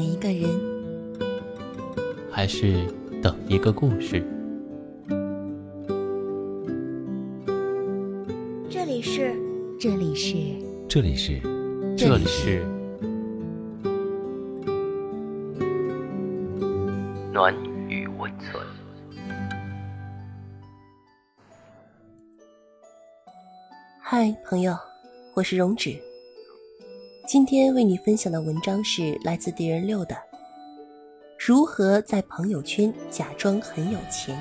等一个人，还是等一个故事？这里是，这里是，这里是，这里是暖与温存。嗨，朋友，我是荣止。今天为你分享的文章是来自敌人六的：如何在朋友圈假装很有钱。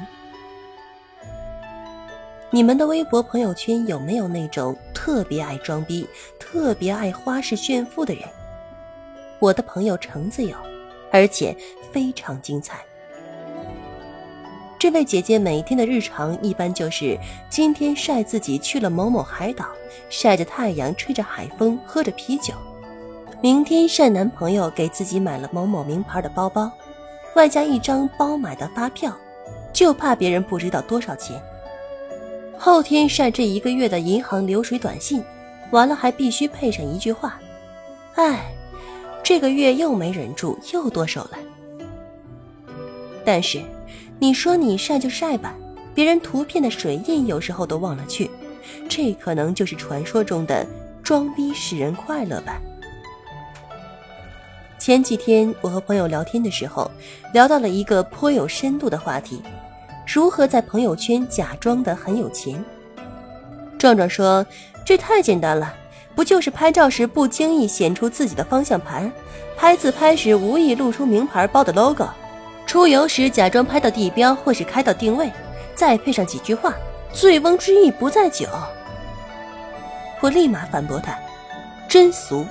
你们的微博朋友圈有没有那种特别爱装逼、特别爱花式炫富的人？我的朋友橙子有，而且非常精彩。这位姐姐每天的日常一般就是今天晒自己去了某某海岛，晒着太阳，吹着海风，喝着啤酒。明天晒男朋友给自己买了某某名牌的包包，外加一张包买的发票，就怕别人不知道多少钱。后天晒这一个月的银行流水短信，完了还必须配上一句话：“哎，这个月又没忍住，又剁手了。”但是，你说你晒就晒吧，别人图片的水印有时候都忘了去，这可能就是传说中的装逼使人快乐吧。前几天我和朋友聊天的时候，聊到了一个颇有深度的话题：如何在朋友圈假装的很有钱。壮壮说：“这太简单了，不就是拍照时不经意显出自己的方向盘，拍自拍时无意露出名牌包的 logo，出游时假装拍到地标或是开到定位，再配上几句话‘醉翁之意不在酒’。”我立马反驳他：“真俗！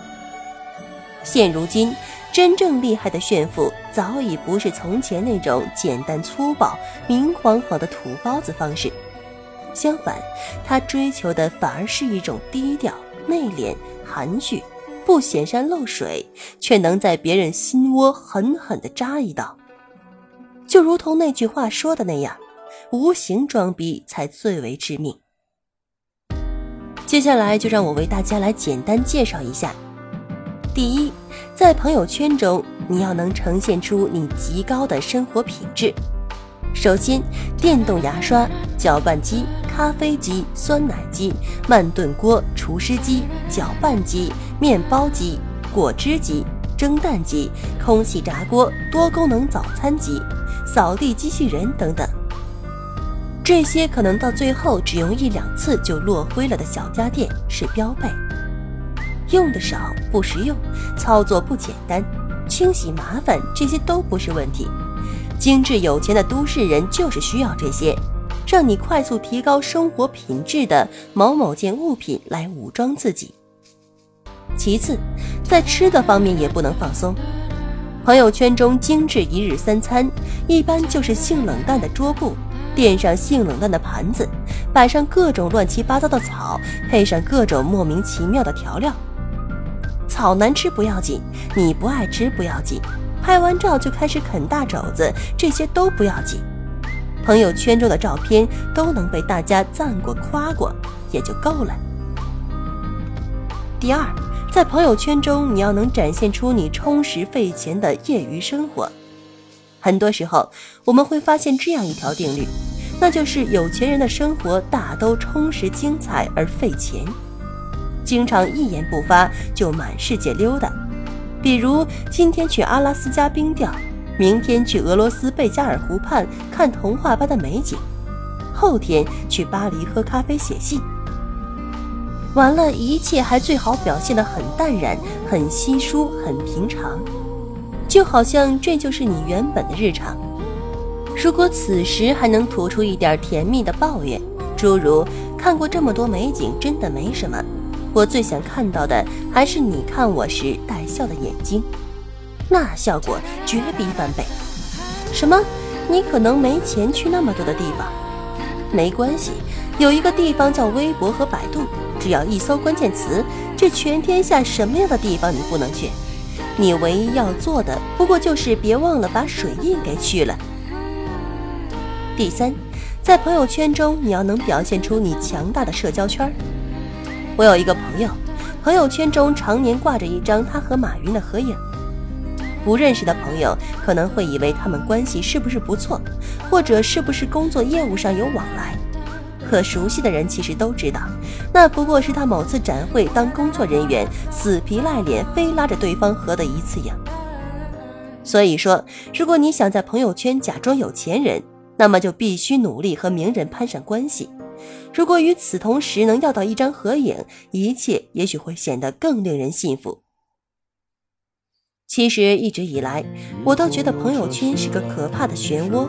现如今。”真正厉害的炫富，早已不是从前那种简单粗暴、明晃晃的土包子方式。相反，他追求的反而是一种低调、内敛、含蓄，不显山露水，却能在别人心窝狠狠地扎一刀。就如同那句话说的那样，无形装逼才最为致命。接下来就让我为大家来简单介绍一下。第一。在朋友圈中，你要能呈现出你极高的生活品质。首先，电动牙刷、搅拌机、咖啡机、酸奶机、慢炖锅、厨师机、搅拌机、面包机、果汁机、蒸蛋机、空气炸锅、多功能早餐机、扫地机器人等等，这些可能到最后只用一两次就落灰了的小家电是标配。用的少不实用，操作不简单，清洗麻烦，这些都不是问题。精致有钱的都市人就是需要这些，让你快速提高生活品质的某某件物品来武装自己。其次，在吃的方面也不能放松。朋友圈中精致一日三餐，一般就是性冷淡的桌布，垫上性冷淡的盘子，摆上各种乱七八糟的草，配上各种莫名其妙的调料。草难吃不要紧，你不爱吃不要紧，拍完照就开始啃大肘子，这些都不要紧。朋友圈中的照片都能被大家赞过夸过，也就够了。第二，在朋友圈中，你要能展现出你充实费钱的业余生活。很多时候，我们会发现这样一条定律，那就是有钱人的生活大都充实精彩而费钱。经常一言不发就满世界溜达，比如今天去阿拉斯加冰钓，明天去俄罗斯贝加尔湖畔看童话般的美景，后天去巴黎喝咖啡写信。完了，一切还最好表现得很淡然、很稀疏、很平常，就好像这就是你原本的日常。如果此时还能吐出一点甜蜜的抱怨，诸如“看过这么多美景，真的没什么”。我最想看到的还是你看我时带笑的眼睛，那效果绝逼翻倍。什么？你可能没钱去那么多的地方，没关系，有一个地方叫微博和百度，只要一搜关键词，这全天下什么样的地方你不能去？你唯一要做的不过就是别忘了把水印给去了。第三，在朋友圈中你要能表现出你强大的社交圈。我有一个朋友，朋友圈中常年挂着一张他和马云的合影。不认识的朋友可能会以为他们关系是不是不错，或者是不是工作业务上有往来。可熟悉的人其实都知道，那不过是他某次展会当工作人员，死皮赖脸非拉着对方合的一次影。所以说，如果你想在朋友圈假装有钱人，那么就必须努力和名人攀上关系。如果与此同时能要到一张合影，一切也许会显得更令人信服。其实一直以来，我都觉得朋友圈是个可怕的漩涡，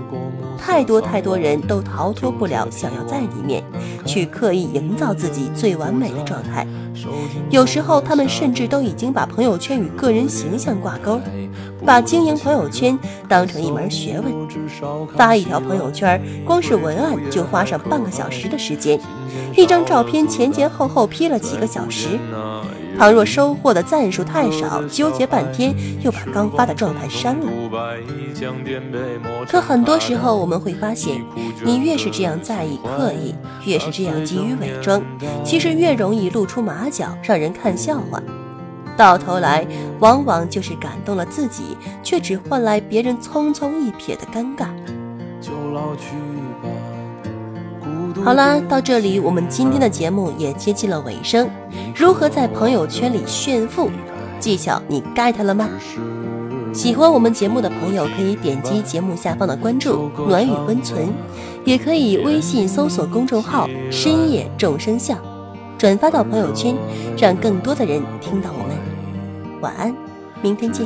太多太多人都逃脱不了想要在里面去刻意营造自己最完美的状态。有时候，他们甚至都已经把朋友圈与个人形象挂钩，把经营朋友圈当成一门学问。发一条朋友圈，光是文案就花上半个小时的时间，一张照片前前后后 P 了几个小时。倘若收获的赞数太少，纠结半天又把刚发的状态删了。可很多时候我们会发现，你越是这样在意、刻意，越是这样急于伪装，其实越容易露出马脚，让人看笑话。到头来，往往就是感动了自己，却只换来别人匆匆一瞥的尴尬。好啦，到这里我们今天的节目也接近了尾声。如何在朋友圈里炫富？技巧你 get 了吗？喜欢我们节目的朋友可以点击节目下方的关注“暖雨温存”，也可以微信搜索公众号“深夜众生相”，转发到朋友圈，让更多的人听到我们。晚安，明天见。